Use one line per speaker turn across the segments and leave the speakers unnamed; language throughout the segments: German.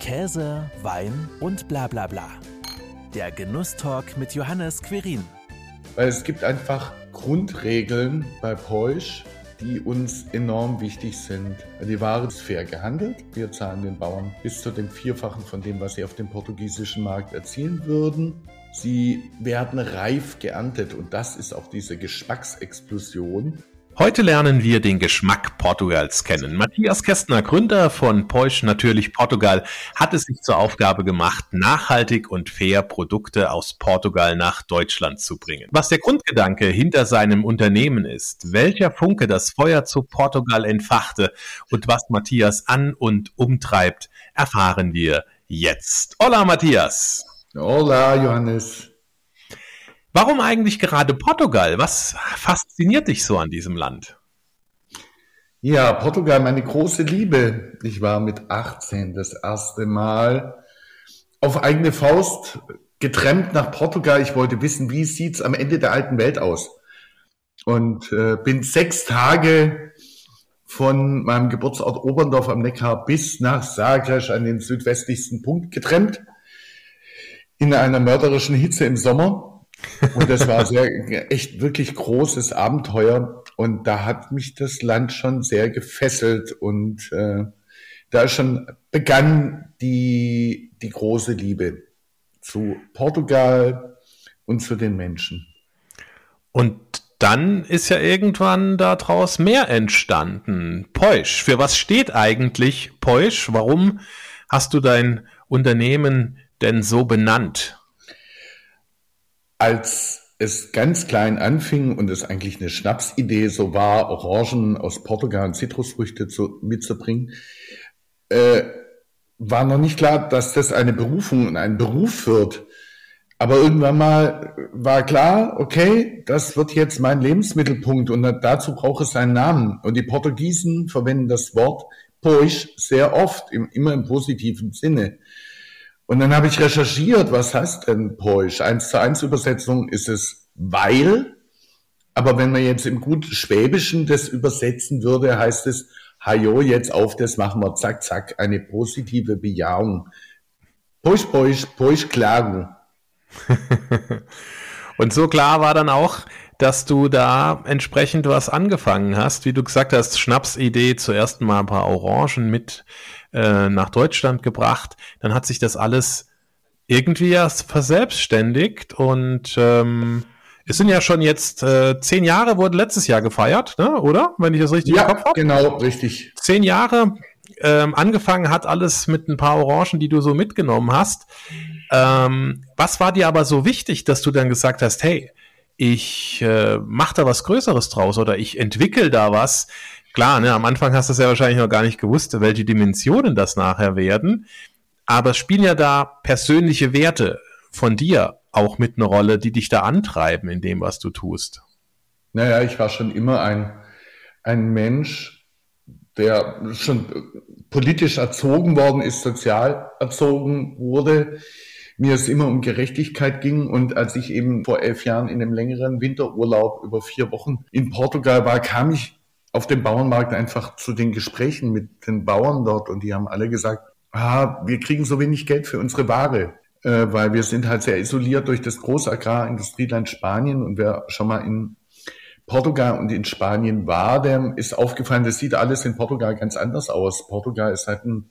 Käse, Wein und bla bla bla. Der Genusstalk mit Johannes Querin.
Weil es gibt einfach Grundregeln bei Peusch, die uns enorm wichtig sind. Die Ware ist fair gehandelt. Wir zahlen den Bauern bis zu dem Vierfachen von dem, was sie auf dem portugiesischen Markt erzielen würden. Sie werden reif geerntet und das ist auch diese Geschmacksexplosion,
Heute lernen wir den Geschmack Portugals kennen. Matthias Kästner, Gründer von Porsche Natürlich Portugal, hat es sich zur Aufgabe gemacht, nachhaltig und fair Produkte aus Portugal nach Deutschland zu bringen. Was der Grundgedanke hinter seinem Unternehmen ist, welcher Funke das Feuer zu Portugal entfachte und was Matthias an und umtreibt, erfahren wir jetzt. Hola Matthias.
Hola Johannes.
Warum eigentlich gerade Portugal? Was fasziniert dich so an diesem Land?
Ja, Portugal, meine große Liebe. Ich war mit 18 das erste Mal auf eigene Faust getrennt nach Portugal. Ich wollte wissen, wie sieht's am Ende der alten Welt aus? Und äh, bin sechs Tage von meinem Geburtsort Oberndorf am Neckar bis nach Zagreb an den südwestlichsten Punkt getrennt. In einer mörderischen Hitze im Sommer und das war sehr, echt wirklich großes Abenteuer. Und da hat mich das Land schon sehr gefesselt und äh, da schon begann die, die große Liebe zu Portugal und zu den Menschen.
Und dann ist ja irgendwann daraus mehr entstanden. Peusch. Für was steht eigentlich Peusch? Warum hast du dein Unternehmen denn so benannt?
Als es ganz klein anfing und es eigentlich eine Schnapsidee so war, Orangen aus Portugal und Zitrusfrüchte zu, mitzubringen, äh, war noch nicht klar, dass das eine Berufung und ein Beruf wird. Aber irgendwann mal war klar, okay, das wird jetzt mein Lebensmittelpunkt und dazu braucht es einen Namen. Und die Portugiesen verwenden das Wort Poisch sehr oft, im, immer im positiven Sinne. Und dann habe ich recherchiert, was heißt denn Poisch? Eins zu eins Übersetzung ist es weil. Aber wenn man jetzt im gut Schwäbischen das übersetzen würde, heißt es, hajo, jetzt auf, das machen wir, zack, zack, eine positive Bejahung. Poisch, Poisch, Poisch, klagen.
Und so klar war dann auch, dass du da entsprechend was angefangen hast, wie du gesagt hast, Schnapsidee, zuerst mal ein paar Orangen mit äh, nach Deutschland gebracht. Dann hat sich das alles irgendwie erst verselbstständigt und ähm, es sind ja schon jetzt äh, zehn Jahre, wurde letztes Jahr gefeiert, ne? oder? Wenn ich das richtig
ja, im Kopf habe. genau, richtig.
Zehn Jahre ähm, angefangen hat alles mit ein paar Orangen, die du so mitgenommen hast. Ähm, was war dir aber so wichtig, dass du dann gesagt hast, hey, ich äh, mache da was Größeres draus oder ich entwickle da was, Klar, ne, am Anfang hast du es ja wahrscheinlich noch gar nicht gewusst, welche Dimensionen das nachher werden. Aber es spielen ja da persönliche Werte von dir auch mit einer Rolle, die dich da antreiben in dem, was du tust.
Naja, ich war schon immer ein, ein Mensch, der schon politisch erzogen worden ist, sozial erzogen wurde. Mir es immer um Gerechtigkeit ging und als ich eben vor elf Jahren in einem längeren Winterurlaub über vier Wochen in Portugal war, kam ich auf dem Bauernmarkt einfach zu den Gesprächen mit den Bauern dort und die haben alle gesagt, ah, wir kriegen so wenig Geld für unsere Ware, äh, weil wir sind halt sehr isoliert durch das große Agrarindustrieland Spanien und wer schon mal in Portugal und in Spanien war, dem ist aufgefallen, das sieht alles in Portugal ganz anders aus. Portugal ist halt ein,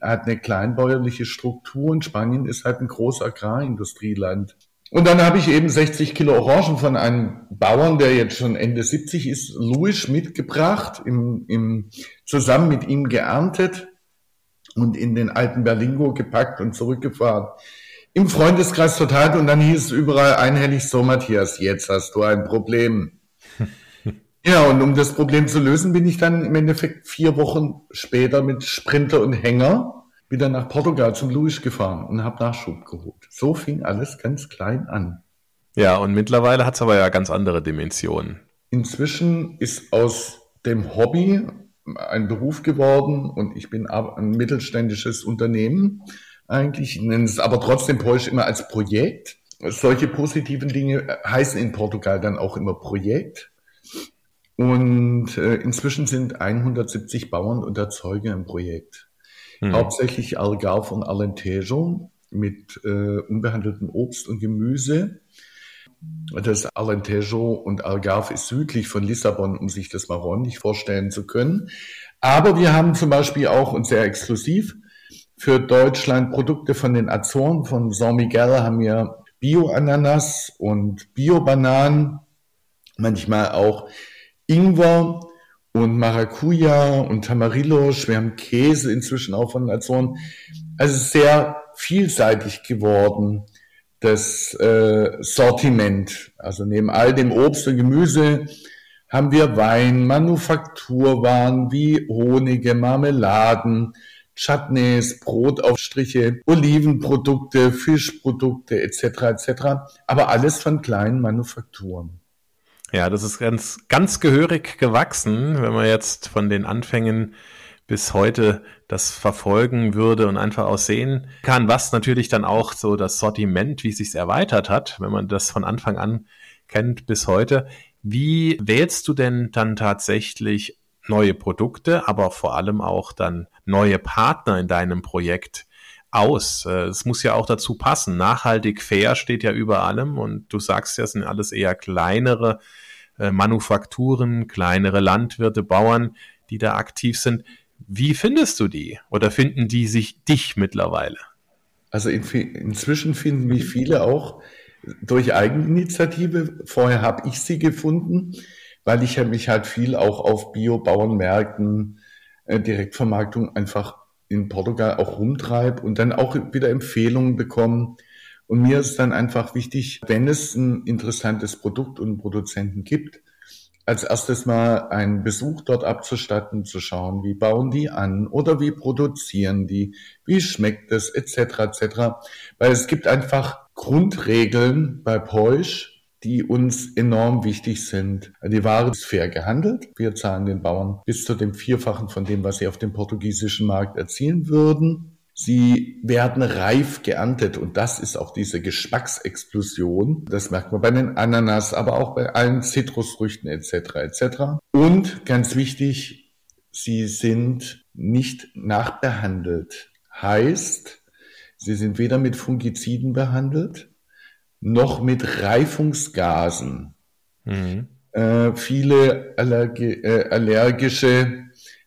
hat eine kleinbäuerliche Struktur und Spanien ist halt ein großes Agrarindustrieland. Und dann habe ich eben 60 Kilo Orangen von einem Bauern, der jetzt schon Ende 70 ist, Louis, mitgebracht, im, im, zusammen mit ihm geerntet und in den alten Berlingo gepackt und zurückgefahren. Im Freundeskreis verteilt und dann hieß es überall einhellig so, Matthias, jetzt hast du ein Problem. Ja, und um das Problem zu lösen, bin ich dann im Endeffekt vier Wochen später mit Sprinter und Hänger wieder nach Portugal zum Louis gefahren und habe Nachschub geholt. So fing alles ganz klein an.
Ja, und mittlerweile hat es aber ja ganz andere Dimensionen.
Inzwischen ist aus dem Hobby ein Beruf geworden und ich bin ein mittelständisches Unternehmen eigentlich. Ich nenne es aber trotzdem Porsche immer als Projekt. Solche positiven Dinge heißen in Portugal dann auch immer Projekt. Und äh, inzwischen sind 170 Bauern und Erzeuger im Projekt. mhm. hauptsächlich Algarve und Alentejo mit äh, unbehandeltem Obst und Gemüse. Das Alentejo und Algarve ist südlich von Lissabon, um sich das mal räumlich vorstellen zu können. Aber wir haben zum Beispiel auch und sehr exklusiv für Deutschland Produkte von den Azoren, von San Miguel haben wir Bio-Ananas und Bio-Bananen, manchmal auch Ingwer und Maracuja und Tamarillos. Wir haben Käse inzwischen auch von den Azoren. Also sehr vielseitig geworden, das äh, Sortiment. Also neben all dem Obst und Gemüse haben wir Wein, Manufakturwaren wie Honige, Marmeladen, Chutneys, Brotaufstriche, Olivenprodukte, Fischprodukte etc. etc. Aber alles von kleinen Manufakturen.
Ja, das ist ganz, ganz gehörig gewachsen, wenn man jetzt von den Anfängen bis heute das verfolgen würde und einfach auch sehen kann, was natürlich dann auch so das Sortiment, wie es sich erweitert hat, wenn man das von Anfang an kennt bis heute. Wie wählst du denn dann tatsächlich neue Produkte, aber vor allem auch dann neue Partner in deinem Projekt aus. Äh, es muss ja auch dazu passen. Nachhaltig fair steht ja über allem und du sagst ja, es sind alles eher kleinere äh, Manufakturen, kleinere Landwirte, Bauern, die da aktiv sind. Wie findest du die oder finden die sich dich mittlerweile?
Also in, inzwischen finden mich viele auch durch Eigeninitiative. Vorher habe ich sie gefunden weil ich mich halt viel auch auf Bio-Bauernmärkten, äh, Direktvermarktung einfach in Portugal auch rumtreibe und dann auch wieder Empfehlungen bekomme. Und mir ist dann einfach wichtig, wenn es ein interessantes Produkt und einen Produzenten gibt, als erstes mal einen Besuch dort abzustatten, zu schauen, wie bauen die an oder wie produzieren die, wie schmeckt es, etc. etc. Weil es gibt einfach Grundregeln bei Peusch, die uns enorm wichtig sind. Die Ware ist fair gehandelt. Wir zahlen den Bauern bis zu dem Vierfachen von dem, was sie auf dem portugiesischen Markt erzielen würden. Sie werden reif geerntet und das ist auch diese Geschmacksexplosion. Das merkt man bei den Ananas, aber auch bei allen Zitrusfrüchten etc. etc. Und ganz wichtig, sie sind nicht nachbehandelt. Heißt, sie sind weder mit Fungiziden behandelt, noch mit Reifungsgasen. Mhm. Äh, viele allergi äh, allergische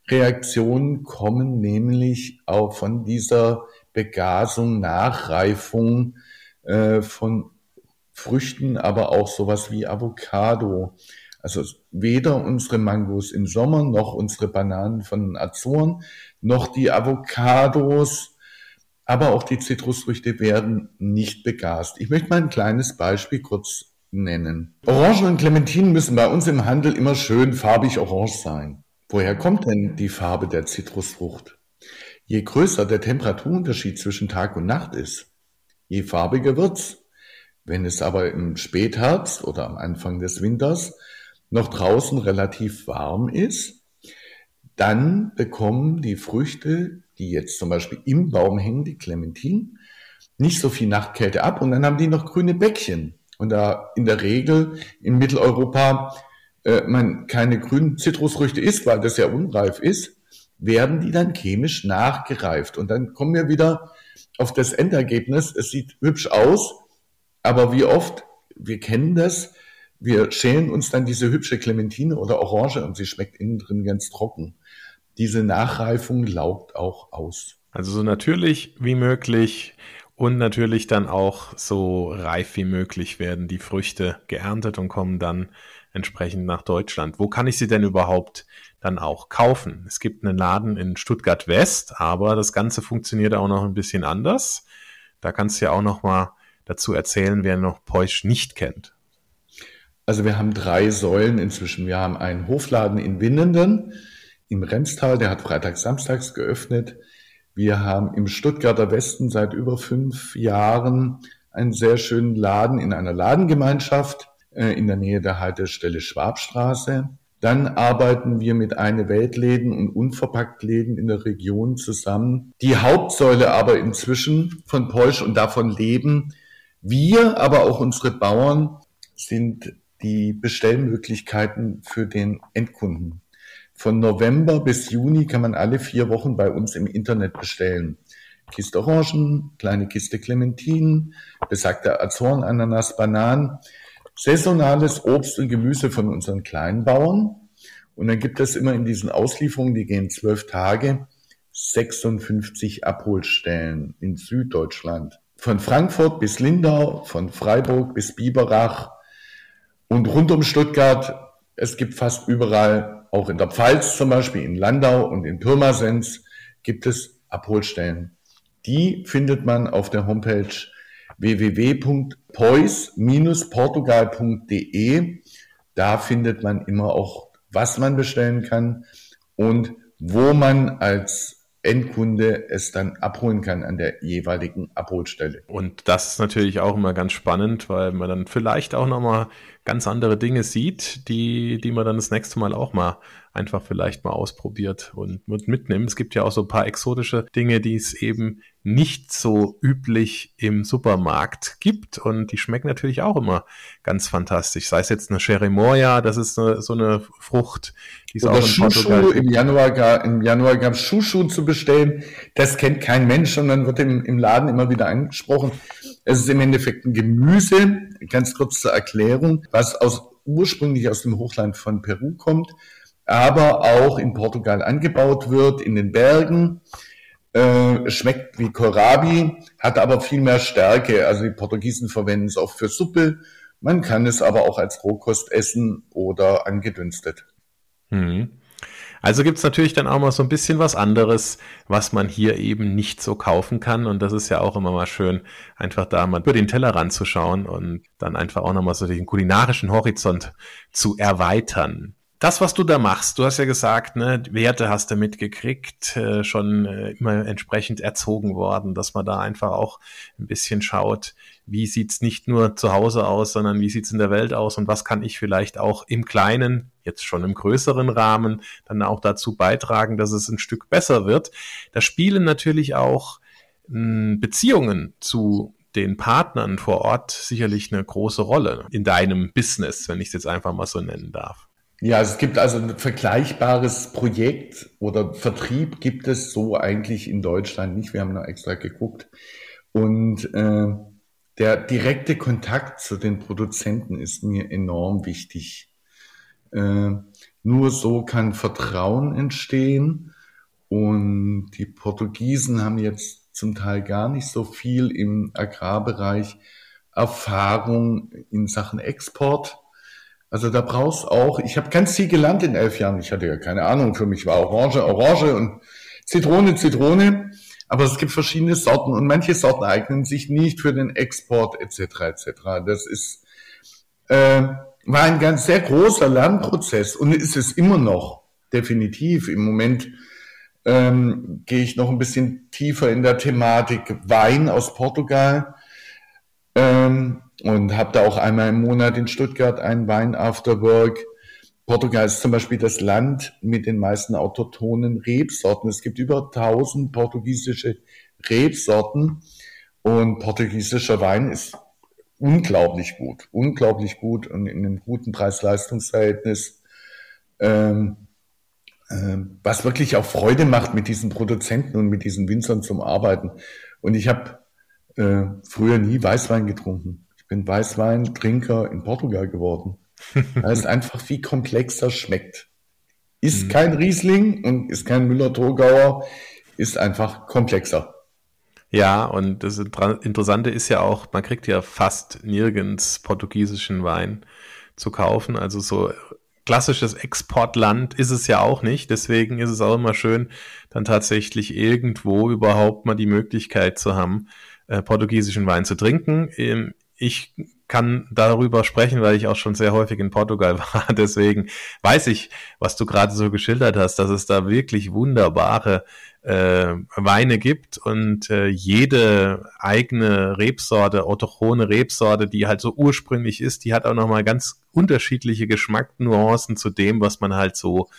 Reaktionen kommen nämlich auch von dieser Begasung, Nachreifung äh, von Früchten, aber auch sowas wie Avocado. Also weder unsere Mangos im Sommer, noch unsere Bananen von Azoren, noch die Avocados aber auch die Zitrusfrüchte werden nicht begast. Ich möchte mal ein kleines Beispiel kurz nennen. Orangen und Clementinen müssen bei uns im Handel immer schön farbig orange sein. Woher kommt denn die Farbe der Zitrusfrucht? Je größer der Temperaturunterschied zwischen Tag und Nacht ist, je farbiger wird's. Wenn es aber im Spätherbst oder am Anfang des Winters noch draußen relativ warm ist, dann bekommen die Früchte die jetzt zum Beispiel im Baum hängen, die Clementinen, nicht so viel Nachtkälte ab und dann haben die noch grüne Bäckchen. Und da in der Regel in Mitteleuropa äh, man keine grünen Zitrusfrüchte isst, weil das ja unreif ist, werden die dann chemisch nachgereift. Und dann kommen wir wieder auf das Endergebnis. Es sieht hübsch aus, aber wie oft, wir kennen das, wir schälen uns dann diese hübsche Clementine oder Orange und sie schmeckt innen drin ganz trocken diese Nachreifung laugt auch aus.
Also so natürlich wie möglich und natürlich dann auch so reif wie möglich werden die Früchte geerntet und kommen dann entsprechend nach Deutschland. Wo kann ich sie denn überhaupt dann auch kaufen? Es gibt einen Laden in Stuttgart West, aber das Ganze funktioniert auch noch ein bisschen anders. Da kannst du ja auch noch mal dazu erzählen, wer noch Peusch nicht kennt.
Also wir haben drei Säulen inzwischen. Wir haben einen Hofladen in Winnenden, im Remstal, der hat freitags, samstags geöffnet. Wir haben im Stuttgarter Westen seit über fünf Jahren einen sehr schönen Laden in einer Ladengemeinschaft äh, in der Nähe der Haltestelle Schwabstraße. Dann arbeiten wir mit eine Weltläden und Unverpacktläden in der Region zusammen. Die Hauptsäule aber inzwischen von Peusch und davon leben wir, aber auch unsere Bauern sind die Bestellmöglichkeiten für den Endkunden Von November bis Juni kann man alle vier Wochen bei uns im Internet bestellen. Kiste Orangen, kleine Kiste Clementinen, besagte Azoren, Ananas, Bananen, saisonales Obst und Gemüse von unseren Kleinbauern. Und dann gibt es immer in diesen Auslieferungen, die gehen zwölf Tage, 56 Abholstellen in Süddeutschland. Von Frankfurt bis Lindau, von Freiburg bis Biberach und rund um Stuttgart. Es gibt fast überall, auch in der Pfalz zum Beispiel, in Landau und in Pirmasens, gibt es Abholstellen. Die findet man auf der Homepage www.pois-portugal.de. Da findet man immer auch, was man bestellen kann und wo man als Endkunde es dann abholen kann an der jeweiligen Abholstelle.
Und das ist natürlich auch immer ganz spannend, weil man dann vielleicht auch nochmal ganz andere Dinge sieht, die, die man dann das nächste Mal auch mal einfach vielleicht mal ausprobiert und, und mitnimmt. Es gibt ja auch so ein paar exotische Dinge, die es eben nicht so üblich im Supermarkt gibt und die schmecken natürlich auch immer ganz fantastisch. Sei es jetzt eine Cherimoya, das ist eine, so eine Frucht,
die ist Oder auch in Shushu, Portugal. Im Januar, im Januar gab es Shushu zu bestellen. Das kennt kein Mensch und dann wird im, im Laden immer wieder angesprochen. Es ist im Endeffekt ein Gemüse, ganz kurz zur Erklärung, was aus, ursprünglich aus dem Hochland von Peru kommt aber auch in Portugal angebaut wird, in den Bergen. Äh, schmeckt wie Kohlrabi, hat aber viel mehr Stärke. Also die Portugiesen verwenden es auch für Suppe. Man kann es aber auch als Rohkost essen oder angedünstet.
Mhm. Also gibt's natürlich dann auch mal so ein bisschen was anderes, was man hier eben nicht so kaufen kann. Und das ist ja auch immer mal schön, einfach da mal über den Teller ranzuschauen und dann einfach auch nochmal so den kulinarischen Horizont zu erweitern das, was du da machst, du hast ja gesagt, ne, Werte hast du mitgekriegt, äh, schon äh, immer entsprechend erzogen worden, dass man da einfach auch ein bisschen schaut, wie sieht's nicht nur zu Hause aus, sondern wie sieht's in der Welt aus und was kann ich vielleicht auch im kleinen, jetzt schon im größeren Rahmen, dann auch dazu beitragen, dass es ein Stück besser wird. Da spielen natürlich auch mh, hm, Beziehungen zu den Partnern vor Ort sicherlich eine große Rolle in deinem Business, wenn ich es jetzt einfach mal so nennen darf.
Ja, es gibt also ein vergleichbares Projekt oder Vertrieb gibt es so eigentlich in Deutschland nicht. Wir haben noch extra geguckt. Und äh, der direkte Kontakt zu den Produzenten ist mir enorm wichtig. Äh, nur so kann Vertrauen entstehen. Und die Portugiesen haben jetzt zum Teil gar nicht so viel im Agrarbereich Erfahrung in Sachen Export. Also da brauchst auch, ich habe ganz viel gelernt in elf Jahren. Ich hatte ja keine Ahnung, für mich war Orange, Orange und Zitrone, Zitrone. Aber es gibt verschiedene Sorten und manche Sorten eignen sich nicht für den Export etc. etc. Das ist äh, war ein ganz sehr großer Lernprozess und ist es immer noch definitiv. Im Moment ähm, gehe ich noch ein bisschen tiefer in der Thematik Wein aus Portugal. Ähm, und habe da auch einmal im Monat in Stuttgart einen Wein After Work. Portugal ist zum Beispiel das Land mit den meisten autochthonen Rebsorten. Es gibt über 1000 portugiesische Rebsorten und portugiesischer Wein ist unglaublich gut, unglaublich gut und in einem guten Preis-Leistungs-Verhältnis, ähm, äh, was wirklich auch Freude macht, mit diesen Produzenten und mit diesen Winzern zum Arbeiten. Und ich habe äh, früher nie Weißwein getrunken bin Weißweintrinker in Portugal geworden. Weil es einfach wie komplexer schmeckt. Ist mhm. kein Riesling und ist kein Müller-Thurgauer, ist einfach komplexer.
Ja, und das Interessante ist ja auch, man kriegt ja fast nirgends portugiesischen Wein zu kaufen. Also so klassisches Exportland ist es ja auch nicht. Deswegen ist es auch immer schön, dann tatsächlich irgendwo überhaupt mal die Möglichkeit zu haben, äh, portugiesischen Wein zu trinken. Ähm, ich kann darüber sprechen, weil ich auch schon sehr häufig in Portugal war. Deswegen weiß ich, was du gerade so geschildert hast, dass es da wirklich wunderbare äh, Weine gibt und äh, jede eigene Rebsorte, autochthone Rebsorte, die halt so ursprünglich ist, die hat auch nochmal ganz unterschiedliche Geschmacknuancen zu dem, was man halt so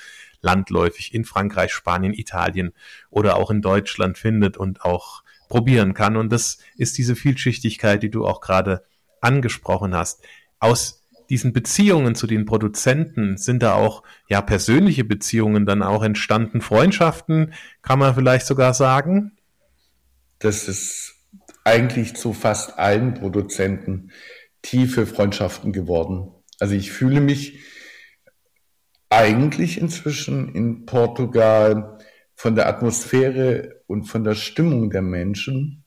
landläufig in Frankreich, Spanien, Italien oder auch in Deutschland findet und auch probieren kann. Und das ist diese Vielschichtigkeit, die du auch gerade angesprochen hast. Aus diesen Beziehungen zu den Produzenten sind da auch ja persönliche Beziehungen dann auch entstanden, Freundschaften, kann man vielleicht sogar sagen?
Das ist eigentlich zu fast allen Produzenten tiefe Freundschaften geworden. Also ich fühle mich eigentlich inzwischen in Portugal von der Atmosphäre und von der Stimmung der Menschen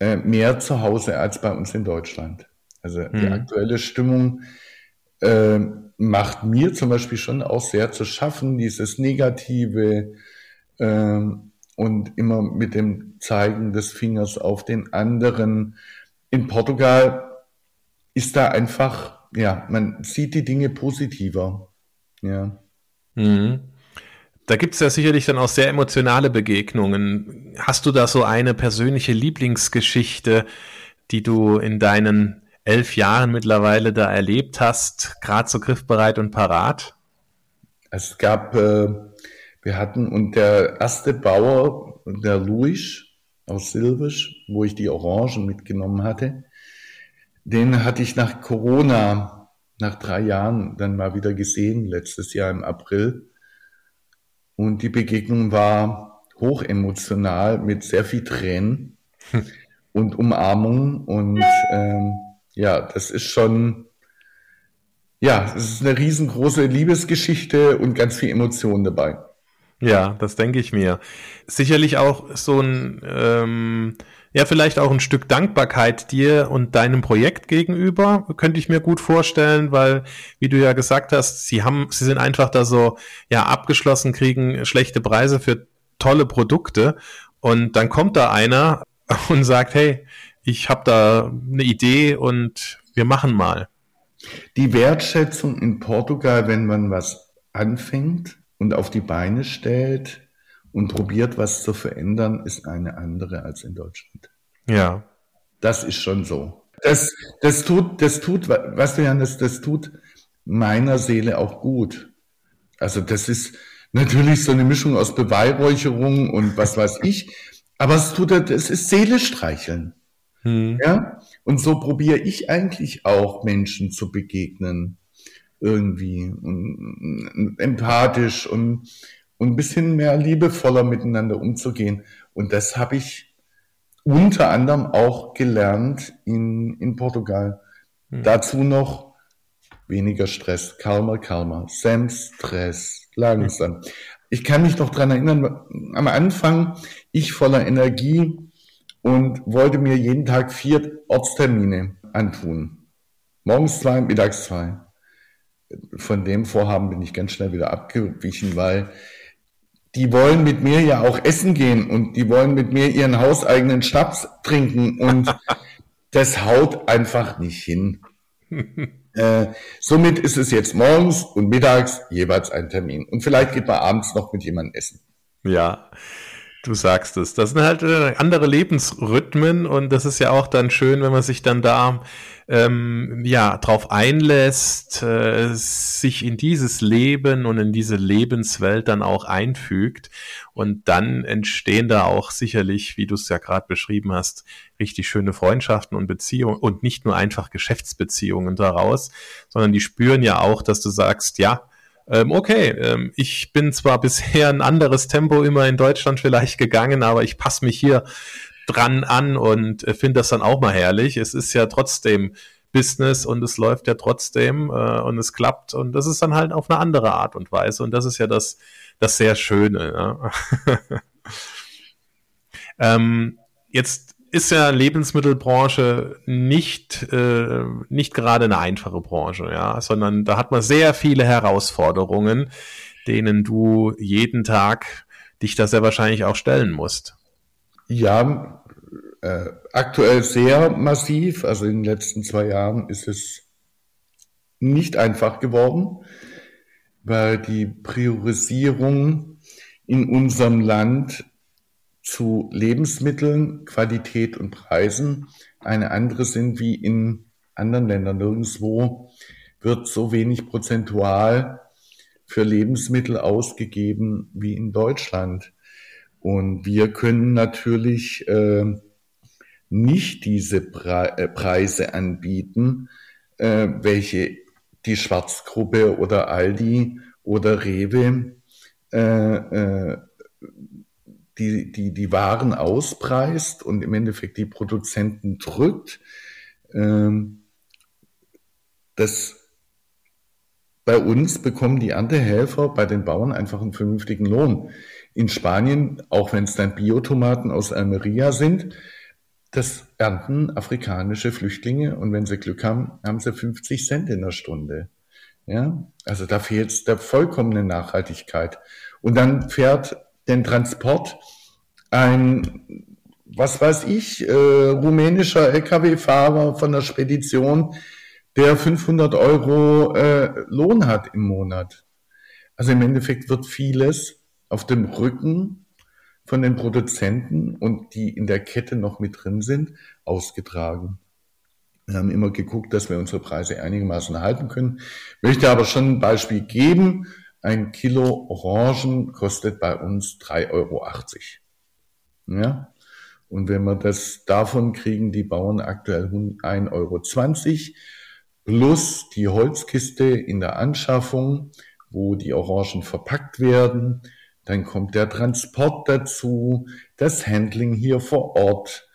äh, mehr zu Hause als bei uns in Deutschland. Also mhm. die aktuelle Stimmung äh, macht mir zum Beispiel schon auch sehr zu schaffen, dieses Negative äh, und immer mit dem Zeigen des Fingers auf den anderen. In Portugal ist da einfach, ja, man sieht die Dinge positiver. Ja.
Mhm. Da gibt es ja sicherlich dann auch sehr emotionale Begegnungen. Hast du da so eine persönliche Lieblingsgeschichte, die du in deinen elf Jahren mittlerweile da erlebt hast, gerade so griffbereit und parat?
Es gab, äh, wir hatten, und der erste Bauer, der Luis aus Silvisch, wo ich die Orangen mitgenommen hatte, den hatte ich nach Corona, nach drei Jahren, dann mal wieder gesehen, letztes Jahr im April. Und die Begegnung war hochemotional mit sehr viel Tränen hm. und Umarmung. Und ähm, ja, das ist schon, ja, es ist eine riesengroße Liebesgeschichte und ganz viel Emotion dabei.
Ja, das denke ich mir. Sicherlich auch so ein, ähm, ja, vielleicht auch ein Stück Dankbarkeit dir und deinem Projekt gegenüber, könnte ich mir gut vorstellen, weil, wie du ja gesagt hast, sie haben, sie sind einfach da so, ja, abgeschlossen, kriegen schlechte Preise für tolle Produkte und dann kommt da einer und sagt, hey, ich habe da eine Idee und wir machen mal.
Die Wertschätzung in Portugal, wenn man was anfängt und auf die Beine stellt und probiert, was zu verändern, ist eine andere als in Deutschland.
Ja.
Das ist schon so. Das, das tut, das tut, was du, Jan, das, das tut meiner Seele auch gut. Also das ist natürlich so eine Mischung aus Beweihräucherung und was weiß ich, aber es tut, es ist Seele streicheln. Hm. Ja? Und so probiere ich eigentlich auch Menschen zu begegnen. Irgendwie. Und, empathisch und, und ein bisschen mehr liebevoller miteinander umzugehen. Und das habe ich unter anderem auch gelernt in, in Portugal. Hm. Dazu noch weniger Stress, kalmer, kalmer, Sam Stress, langsam. Hm. Ich kann mich noch dran erinnern, am Anfang, ich voller Energie, und wollte mir jeden Tag vier Ortstermine antun. Morgens zwei, mittags zwei. Von dem Vorhaben bin ich ganz schnell wieder abgewichen, weil die wollen mit mir ja auch essen gehen und die wollen mit mir ihren hauseigenen Schnaps trinken und das haut einfach nicht hin. äh, somit ist es jetzt morgens und mittags jeweils ein Termin. Und vielleicht geht man abends noch mit jemandem essen.
Ja, Du sagst es. Das sind halt äh, andere Lebensrhythmen und das ist ja auch dann schön, wenn man sich dann da ähm, ja drauf einlässt, äh, sich in dieses Leben und in diese Lebenswelt dann auch einfügt und dann entstehen da auch sicherlich, wie du es ja gerade beschrieben hast, richtig schöne Freundschaften und Beziehungen und nicht nur einfach Geschäftsbeziehungen daraus, sondern die spüren ja auch, dass du sagst, ja, okay, ähm, ich bin zwar bisher ein anderes Tempo immer in Deutschland vielleicht gegangen, aber ich passe mich hier dran an und äh, finde das dann auch mal herrlich. Es ist ja trotzdem Business und es läuft ja trotzdem äh, und es klappt und das ist dann halt auf eine andere Art und Weise und das ist ja das, das sehr Schöne. Ja. ähm, jetzt ist ja Lebensmittelbranche nicht, äh, nicht gerade eine einfache Branche, ja, sondern da hat man sehr viele Herausforderungen, denen du jeden Tag dich da sehr wahrscheinlich auch stellen musst.
Ja, äh, aktuell sehr massiv. Also in den letzten zwei Jahren ist es nicht einfach geworden, weil die Priorisierung in unserem Land zu Lebensmitteln, Qualität und Preisen eine andere sind wie in anderen Ländern. Nirgendwo wird so wenig prozentual für Lebensmittel ausgegeben wie in Deutschland. Und wir können natürlich äh, nicht diese Pre äh, Preise anbieten, äh, welche die Schwarzgruppe oder Aldi oder Rewe äh, äh, die, die, die Waren auspreist und im Endeffekt die Produzenten drückt. Ähm, das bei uns bekommen die Erntehelfer bei den Bauern einfach einen vernünftigen Lohn. In Spanien, auch wenn es dann Biotomaten aus Almeria sind, das ernten afrikanische Flüchtlinge und wenn sie Glück haben, haben sie 50 Cent in der Stunde. Ja, also da fehlt der vollkommene Nachhaltigkeit. Und dann fährt den Transport ein, was weiß ich, äh, rumänischer Lkw-Fahrer von der Spedition, der 500 Euro äh, Lohn hat im Monat. Also im Endeffekt wird vieles auf dem Rücken von den Produzenten und die in der Kette noch mit drin sind, ausgetragen. Wir haben immer geguckt, dass wir unsere Preise einigermaßen halten können. Möchte aber schon ein Beispiel geben. Ein Kilo Orangen kostet bei uns 3,80 Euro. Ja? Und wenn wir das davon kriegen, die Bauern aktuell 1,20 Euro plus die Holzkiste in der Anschaffung, wo die Orangen verpackt werden. Dann kommt der Transport dazu, das Handling hier vor Ort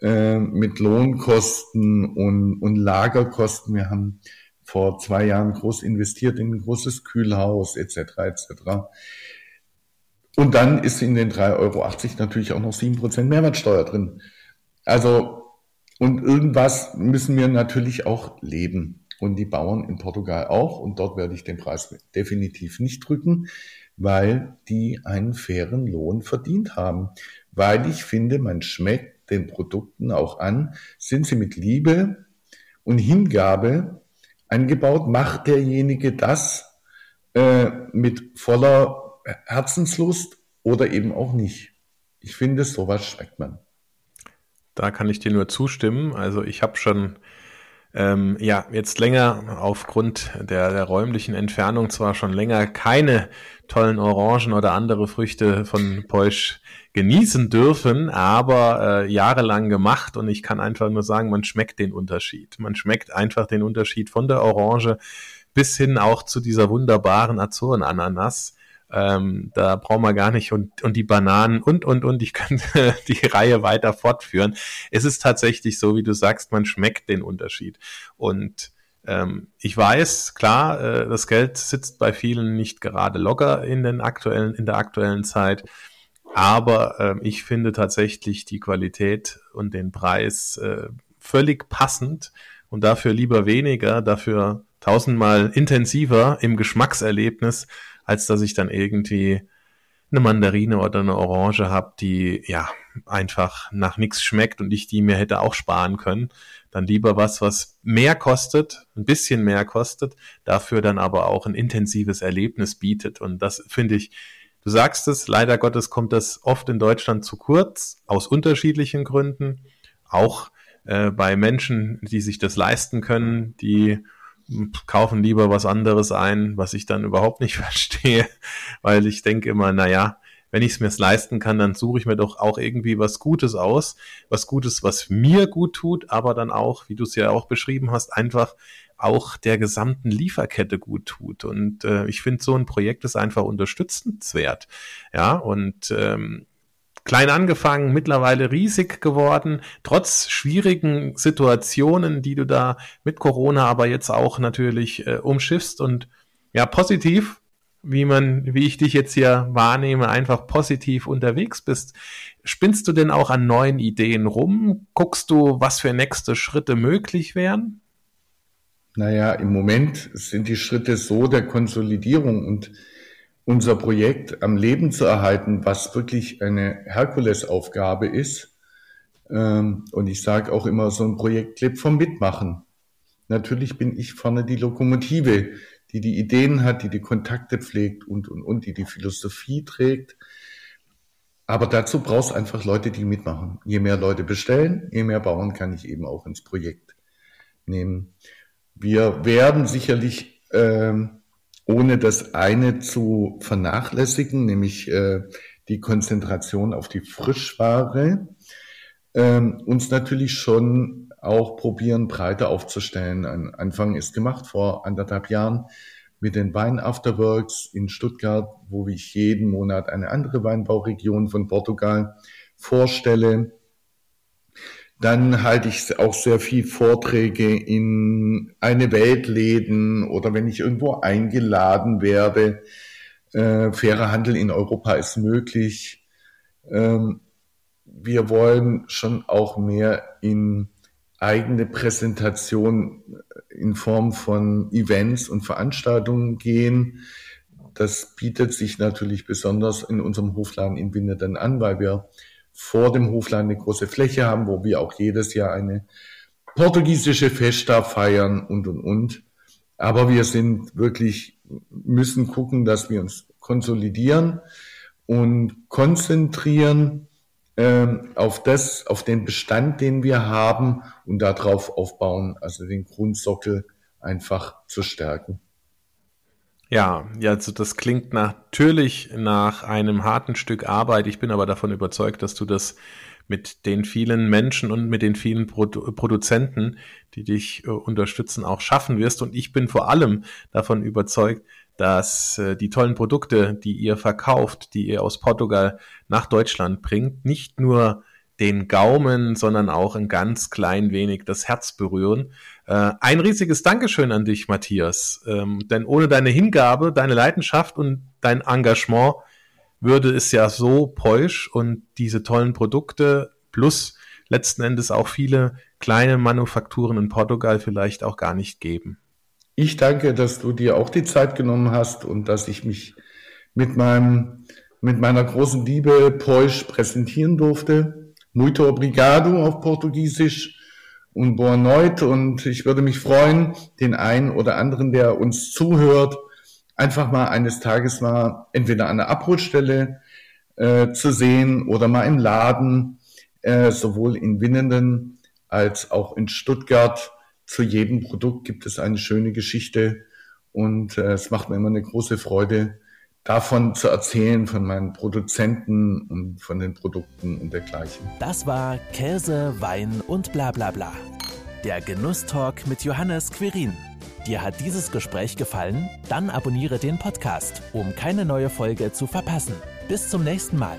äh, mit Lohnkosten und, und Lagerkosten. Wir haben vor zwei Jahren groß investiert in ein großes Kühlhaus etc. etc. Und dann ist in den 3,80 Euro natürlich auch noch 7% Mehrwertsteuer drin. Also und irgendwas müssen wir natürlich auch leben. Und die Bauern in Portugal auch. Und dort werde ich den Preis definitiv nicht drücken, weil die einen fairen Lohn verdient haben. Weil ich finde, man schmeckt den Produkten auch an, sind sie mit Liebe und Hingabe angebaut, macht derjenige das äh, mit voller Herzenslust oder eben auch nicht. Ich finde, sowas schmeckt man.
Da kann ich dir nur zustimmen. Also ich habe schon ähm, ja jetzt länger aufgrund der, der räumlichen Entfernung zwar schon länger keine tollen Orangen oder andere Früchte von Peusch genießen dürfen, aber äh, jahrelang gemacht und ich kann einfach nur sagen, man schmeckt den Unterschied. Man schmeckt einfach den Unterschied von der Orange bis hin auch zu dieser wunderbaren Azorenananas. Ähm, da brauchen wir gar nicht und, und die Bananen und, und, und. Ich kann die Reihe weiter fortführen. Es ist tatsächlich so, wie du sagst, man schmeckt den Unterschied. Und ähm, ich weiß, klar, äh, das Geld sitzt bei vielen nicht gerade locker in den aktuellen, in der aktuellen Zeit. Aber äh, ich finde tatsächlich die Qualität und den Preis äh, völlig passend und dafür lieber weniger, dafür tausendmal intensiver im Geschmackserlebnis als dass ich dann irgendwie eine Mandarine oder eine Orange habe, die ja einfach nach nichts schmeckt und ich die mir hätte auch sparen können. Dann lieber was, was mehr kostet, ein bisschen mehr kostet, dafür dann aber auch ein intensives Erlebnis bietet. Und das finde ich, du sagst es, leider Gottes kommt das oft in Deutschland zu kurz, aus unterschiedlichen Gründen. Auch äh, bei Menschen, die sich das leisten können, die kaufen lieber was anderes ein, was ich dann überhaupt nicht verstehe, weil ich denke immer, naja, wenn ich es mir leisten kann, dann suche ich mir doch auch irgendwie was Gutes aus, was Gutes, was mir gut tut, aber dann auch, wie du es ja auch beschrieben hast, einfach auch der gesamten Lieferkette gut tut. Und äh, ich finde, so ein Projekt ist einfach unterstützenswert. Ja, und ähm, klein angefangen, mittlerweile riesig geworden, trotz schwierigen Situationen, die du da mit Corona aber jetzt auch natürlich äh, umschiffst und ja, positiv, wie man, wie ich dich jetzt hier wahrnehme, einfach positiv unterwegs bist. Spinnst du denn auch an neuen Ideen rum? Guckst du, was für nächste Schritte möglich wären?
Naja, im Moment sind die Schritte so der Konsolidierung und unser Projekt am Leben zu erhalten, was wirklich eine Herkulesaufgabe ist. Ähm, und ich sage auch immer, so ein Projekt lebt vom Mitmachen. Natürlich bin ich vorne die Lokomotive, die die Ideen hat, die die Kontakte pflegt und, und, und, die die Philosophie trägt. Aber dazu brauchst einfach Leute, die mitmachen. Je mehr Leute bestellen, je mehr Bauern kann ich eben auch ins Projekt nehmen. Wir werden sicherlich ähm, ohne das eine zu vernachlässigen, nämlich äh, die Konzentration auf die Frischware, ähm, uns natürlich schon auch probieren, breiter aufzustellen. Ein Anfang ist gemacht vor anderthalb Jahren mit den Wein Afterworks in Stuttgart, wo ich jeden Monat eine andere Weinbauregion von Portugal vorstelle. Dann halte ich auch sehr viel Vorträge in eine Weltläden oder wenn ich irgendwo eingeladen werde. Äh, fairer Handel in Europa ist möglich. Ähm, wir wollen schon auch mehr in eigene Präsentation in Form von Events und Veranstaltungen gehen. Das bietet sich natürlich besonders in unserem Hofladen in Winterden an, weil wir vor dem Hofladen eine große Fläche haben, wo wir auch jedes Jahr eine portugiesische Festa feiern und, und, und. Aber wir sind wirklich, müssen gucken, dass wir uns konsolidieren und konzentrieren ähm, auf das, auf den Bestand, den wir haben und darauf aufbauen, also den Grundsockel einfach zu stärken.
Ja, also das klingt natürlich nach einem harten Stück Arbeit. Ich bin aber davon überzeugt, dass du das mit den vielen Menschen und mit den vielen Produ Produzenten, die dich äh, unterstützen, auch schaffen wirst. Und ich bin vor allem davon überzeugt, dass äh, die tollen Produkte, die ihr verkauft, die ihr aus Portugal nach Deutschland bringt, nicht nur den Gaumen, sondern auch ein ganz klein wenig das Herz berühren. Äh, ein riesiges Dankeschön an dich, Matthias. Ähm, denn ohne deine Hingabe, deine Leidenschaft und dein Engagement würde es ja so Peusch und diese tollen Produkte plus letzten Endes auch viele kleine Manufakturen in Portugal vielleicht auch gar nicht geben.
Ich danke, dass du dir auch die Zeit genommen hast und dass ich mich mit meinem, mit meiner großen Liebe Poisch präsentieren durfte. Muito obrigado auf Portugiesisch und boa noite. Und ich würde mich freuen, den einen oder anderen, der uns zuhört, einfach mal eines Tages mal entweder an der Abholstelle äh, zu sehen oder mal im Laden, äh, sowohl in Winnenden als auch in Stuttgart zu jedem Produkt gibt es eine schöne Geschichte und äh, es macht mir immer eine große Freude, davon zu erzählen, von meinen Produzenten und von den Produkten und dergleichen.
Das war Käse, Wein und bla bla bla. Der Genusstalk mit Johannes Quirin. Dir hat dieses Gespräch gefallen? Dann abonniere den Podcast, um keine neue Folge zu verpassen. Bis zum nächsten Mal.